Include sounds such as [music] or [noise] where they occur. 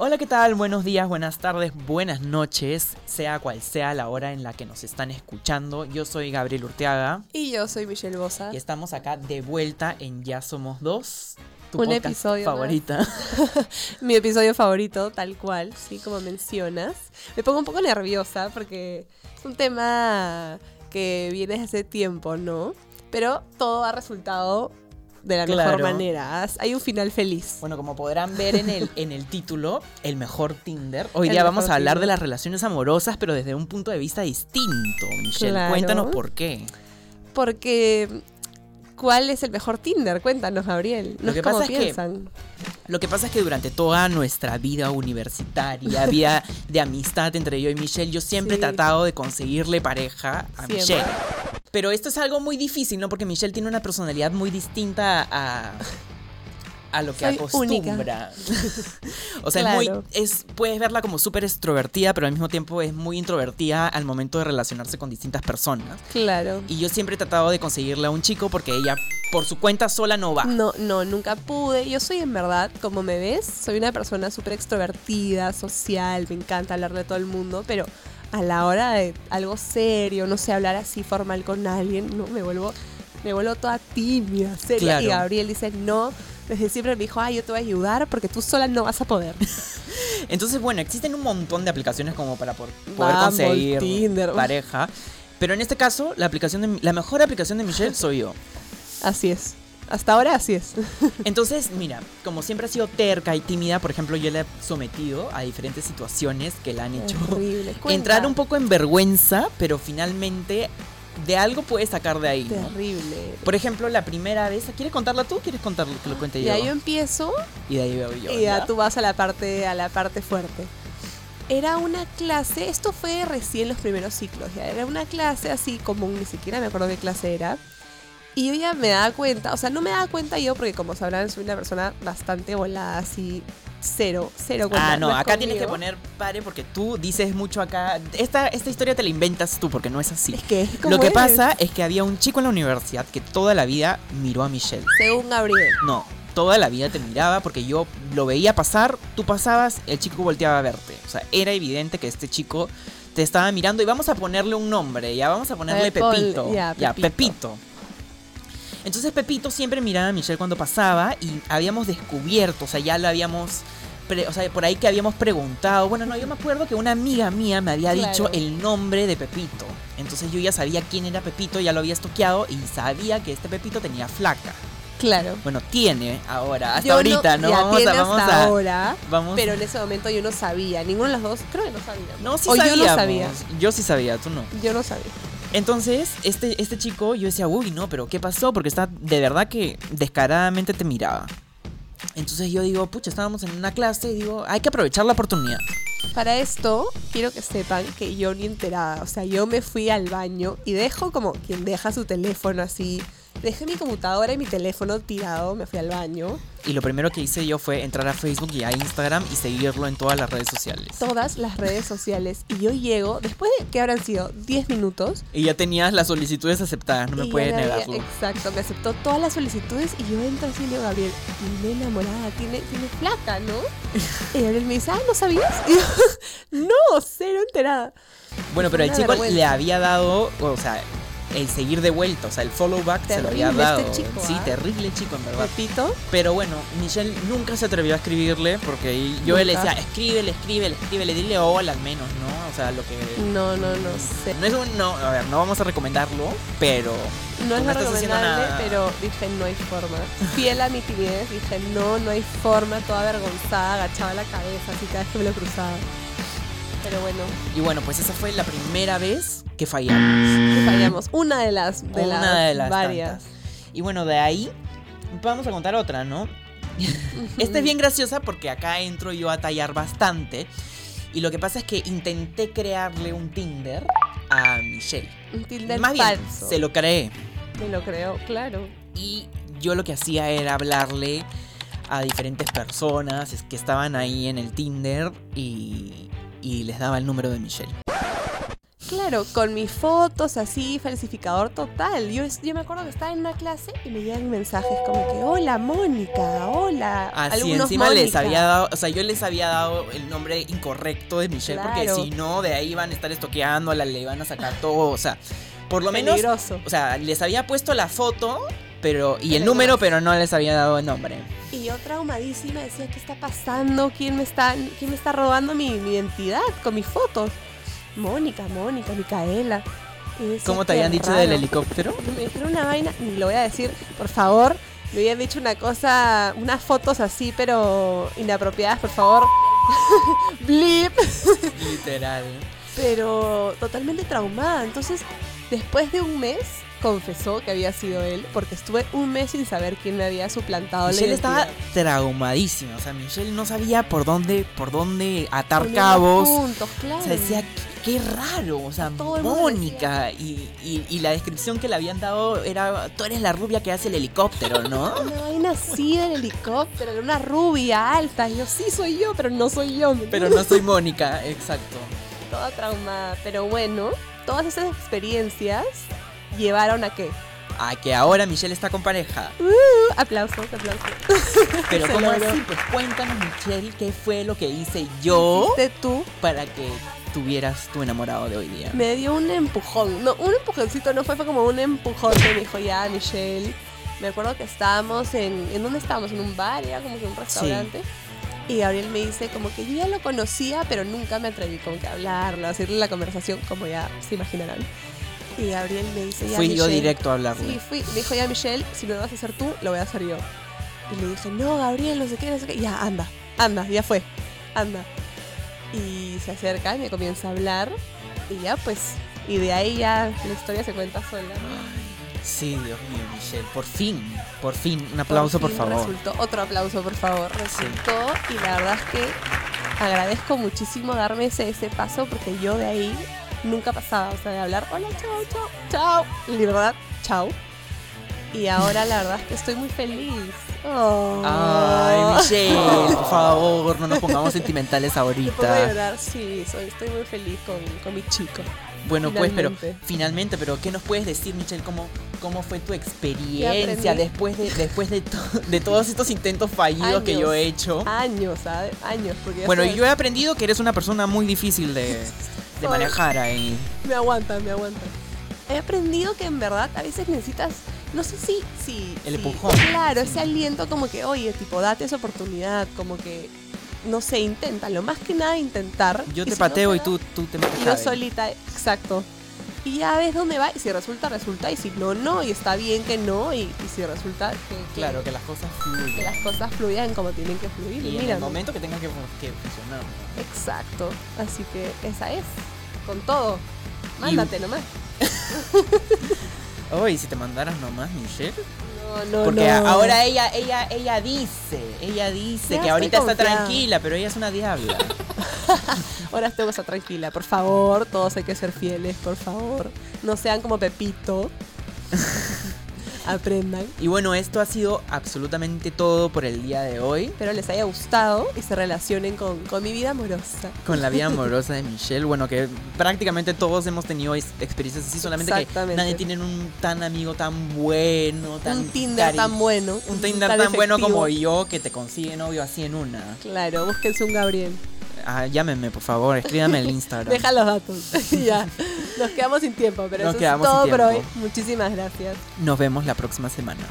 Hola, ¿qué tal? Buenos días, buenas tardes, buenas noches, sea cual sea la hora en la que nos están escuchando. Yo soy Gabriel Urteaga Y yo soy Michelle Bosa. y estamos acá de vuelta en Ya Somos Dos, tu Un episodio favorita. [laughs] Mi episodio favorito, tal cual, sí, como mencionas. Me pongo un poco nerviosa porque es un tema que viene desde hace tiempo, ¿no? Pero todo ha resultado de la mejor Claro. manera. Has- Hay un final feliz. Bueno, como podrán ver en el, en el título, el mejor Tinder. Hoy El día mejor vamos a hablar Tinder. de las relaciones amorosas, pero desde un punto de vista distinto, Michelle. Claro. Cuéntanos por qué. Porque, ¿cuál es el mejor Tinder? Cuéntanos, Gabriel. No Lo es que como pasa es que-. Lo que pasa es que durante toda nuestra vida universitaria, vida de amistad entre yo y Michelle, yo siempre he tratado de conseguirle pareja a Siempre. Michelle. Pero esto es algo muy difícil, ¿no? Porque Michelle tiene una personalidad muy distinta a, a lo que Soy acostumbra. [laughs] o sea, es muy, es, puedes verla como súper extrovertida, pero al mismo tiempo es muy introvertida al momento de relacionarse con distintas personas. Claro. Y yo siempre he tratado de conseguirle a un chico porque ella por su cuenta sola no va. No, no, nunca pude. Yo soy en verdad, como me ves, soy una persona súper extrovertida, social, me encanta hablar de todo el mundo, pero a la hora de algo serio, no sé, hablar así formal con alguien, no, me vuelvo, me vuelvo toda tímida, seria. Claro. Y Gabriel dice, no, desde siempre me dijo, ay, yo te voy a ayudar porque tú sola no vas a poder. [laughs] Entonces, bueno, existen un montón de aplicaciones como para poder Bumble, conseguir Tinder. pareja. Pero en este caso, la aplicación de, la mejor aplicación de Michelle soy yo. Así es. Hasta ahora así es. [laughs] Entonces, mira, como siempre ha sido terca y tímida, por ejemplo, yo le he sometido a diferentes situaciones que la han hecho entrar un poco en vergüenza, pero finalmente de algo puedes sacar de ahí, ¿no? Terrible. Por ejemplo, la primera vez, ¿quieres contarla tú o quieres contarlo que lo cuente yo? Ya yo empiezo Y de ahí veo yo. y ya tú vas a la parte a la parte fuerte. Era una clase, esto fue recién los primeros ciclos, ya era una clase así común, ni siquiera me acuerdo qué clase era. Y yo ya me daba cuenta, o sea, no me daba cuenta yo porque como sabrán soy una persona bastante volada, así cero, cero cuenta. Ah, no, acá tienes que poner pare porque tú dices mucho acá. Esta, esta historia te la inventas tú porque no es así. Es que Lo que pasa es que había un chico en la universidad que toda la vida miró a Michelle. Según Gabriel. No, toda la vida te miraba porque yo lo veía pasar, tú pasabas, el chico volteaba a verte. O sea, era evidente que este chico te estaba mirando y vamos a ponerle un nombre, ya vamos a ponerle ver, Pepito. ya. Pepito. Entonces Pepito siempre miraba a Michelle cuando pasaba y habíamos descubierto, o sea, ya lo habíamos... o sea, por ahí que habíamos preguntado. Bueno, no, yo me acuerdo que una amiga mía me había Claro. dicho el nombre de Pepito. Entonces yo ya sabía quién era Pepito, ya lo había estoqueado y sabía que este Pepito tenía flaca. Claro. Bueno, tiene ahora, hasta Yo ahorita, ¿no? ya Vamos tiene a, vamos hasta a. ahora, Vamos. pero en ese momento yo no sabía, ninguno de los dos, creo que no sabía. no, sí o sabíamos. yo no sabía. Yo sí sabía, tú no. Yo no sabía. Entonces, este, este chico, yo decía, uy, no, pero ¿qué pasó? Porque está de verdad que descaradamente te miraba. Entonces yo digo, pucha, estábamos en una clase y digo, hay que aprovechar la oportunidad. Para esto, quiero que sepan que yo ni enterada. O sea, yo me fui al baño y dejo como quien deja su teléfono así. Dejé mi computadora y mi teléfono tirado, me fui al baño. Y lo primero que hice yo fue entrar a Facebook y a Instagram y seguirlo en todas las redes sociales. Todas las redes sociales. Y yo llego, después de que habrán sido 10 minutos. Y ya tenías las solicitudes aceptadas, no me puedes negarlo. Exacto, me aceptó todas las solicitudes y yo entro así y le digo, Gabriel, mi enamorada tiene, tiene placa, ¿no? [laughs] Y Gabriel me dice, ah, ¿no sabías? Y yo, [laughs] no, cero enterada. Bueno, pero el chico vergüenza. le había dado, o sea, el seguir de vuelta, o sea, el follow back se lo había dado. este chico, sí, ¿ah? terrible chico, en verdad. Repito, Pero bueno, Michelle nunca se atrevió a escribirle porque yo le Nunca. decía, escríbele, escríbele, escríbele, dile hola al menos, ¿no? O sea, lo que... no, no, no sé. No es un... No, a ver, no vamos a recomendarlo, pero... No es no recomendable, pero dije, no hay forma. Fiel a mi timidez, dije, no, no hay forma, toda avergonzada, agachaba la cabeza, así cada vez que me lo cruzaba. Pero bueno, Y bueno, pues esa fue la primera vez que fallamos. que fallamos. Una de las, de Una las, de las varias. tantas. Y bueno, de ahí vamos a contar otra, ¿no? [laughs] Esta es bien graciosa porque acá entro yo a tallar bastante. Y lo que pasa es que intenté crearle un Tinder a Michelle. Un Tinder Más bien, falso. se lo creé. Me lo creo, claro. Y yo lo que hacía era hablarle a diferentes personas que estaban ahí en el Tinder y, y les daba el número de Michelle. Claro, con mis fotos así, falsificador total. Yo, me acuerdo que estaba en una clase y me llegan mensajes como que, hola Mónica, hola. Así Algunos encima les Mónica". había dado, o sea, yo les había dado el nombre incorrecto de Michelle porque si no, de ahí iban a estar estoqueándola, le iban a sacar todo, o sea, por lo menos, o sea, les había puesto la foto, pero y el número, pero no les había dado el nombre. Y yo traumadísima decía, ¿qué está pasando? ¿Quién me está, quién me está robando mi, mi identidad con mis fotos? Mónica, Mónica, Micaela. Y decía, ¿Cómo te "Qué habían dicho raro". del helicóptero? [laughs] Me dijeron una vaina, ni lo voy a decir, por favor. Me habían dicho una cosa, unas fotos así, pero inapropiadas, por favor. [laughs] Blip. Literal. Pero totalmente traumada. Entonces, después de un mes, confesó que había sido él, porque estuve un mes sin saber quién me había suplantado la Michelle estaba traumadísima, o sea, Michelle no sabía por dónde, por dónde atar cabos. puntos, claro. O sea, decía, qué raro, o sea, Todo Mónica. Y, y- y la descripción que le habían dado era, tú eres la rubia que hace el helicóptero, [laughs] ¿no? Una vaina así del helicóptero, era una rubia alta. Y yo, sí soy yo, pero no soy yo. ¿me Pero no soy Mónica, exacto. toda traumada. Pero bueno, todas esas experiencias llevaron a qué? A que ahora Michelle está con pareja. Uh, aplausos, aplausos. [laughs] Pero Se ¿cómo logró. así? Pues cuéntanos, Michelle, qué fue lo que hice yo Hiciste tú para que tuvieras tu enamorado de hoy día. me dio un empujón. No, un empujoncito no fue, fue como un empujón que me dijo ya, Michelle. Me acuerdo que estábamos en. ¿En dónde estábamos? En un bar, era como que un restaurante. Y Gabriel me dice como que yo ya lo conocía, pero nunca me atreví como que a hablarlo, a hacerle la conversación, como ya se imaginarán. Y Gabriel me dice ya. Fui yo directo a hablarle. Sí, fui. Me dijo ya Michelle, si no lo vas a hacer tú, lo voy a hacer yo. Y le dije, no, Gabriel, no sé qué, no sé qué. Ya, anda, anda, ya fue, anda. Y se acerca y me comienza a hablar. Y ya, pues, y de ahí ya la historia se cuenta sola. Sí, Dios mío, Michelle. Por fin, por fin. Un aplauso, por, fin favor. Resultó, otro aplauso, por favor. Resultó y la verdad es que agradezco muchísimo darme ese, ese paso porque yo de ahí nunca pasaba. O sea, de hablar, hola, chao, chao, chao. Y de verdad, chao. Y ahora la verdad es que estoy muy feliz. Oh. Ay, Michelle, por [laughs] favor, no nos pongamos sentimentales ahorita. llorar, sí, soy, estoy muy feliz con, con mi chico. Bueno, pues, pero Finalmente. pero ¿qué nos puedes decir, Michelle? ¿Cómo, cómo fue tu experiencia después de después de, to- de todos estos intentos fallidos que yo he hecho? Años, ¿sabes? Años. Porque Bueno, yo he aprendido que eres una persona muy difícil de, de manejar ahí. Me aguanta, me aguanta. He aprendido que en verdad a veces necesitas, no sé si... si El si- empujón. Claro, ese aliento como que, oye, tipo, date esa oportunidad, como que, no sé, inténtalo. Más que nada intentar. Yo te no pateo te y tú, tú te metes Yo solita, exacto. Y ya ves dónde va, y si resulta, resulta, y si no, no, y está bien que no, y, y si resulta que, que- Claro, que las cosas que fluyen. las cosas fluyan como tienen que fluir. Y en mira, el momento que tenga que, que funcionar. Exacto. Así que esa es. Con todo. Mándate nomás. [laughs] Oye, si te mandaras nomás, Michelle. No, no, Porque no. ahora ella, ella, ella dice, ella dice Ya que ahorita está tranquila, pero ella es una diabla. [laughs] Ahora estoy cosa tranquila, por favor. Todos hay que ser fieles, por favor. No sean como Pepito. [laughs] Aprendan. y bueno, esto ha sido absolutamente todo por el día de hoy. Espero les haya gustado y se relacionen con, con mi vida amorosa. Con la vida [laughs] amorosa de Michelle. Bueno, que prácticamente todos hemos tenido experiencias así, solamente que nadie tiene un tan amigo tan bueno, tan un Tinder cari- tan bueno. Un Tinder tan, bueno efectivo. como yo que te consigue novio así en una. Claro, búsquense un Gabriel. Ah, llámenme, por favor, escríbame el Instagram. [laughs] Deja los datos. [laughs] ya. Nos quedamos sin tiempo, pero Nos eso es todo por hoy. Muchísimas gracias. Nos vemos la próxima semana.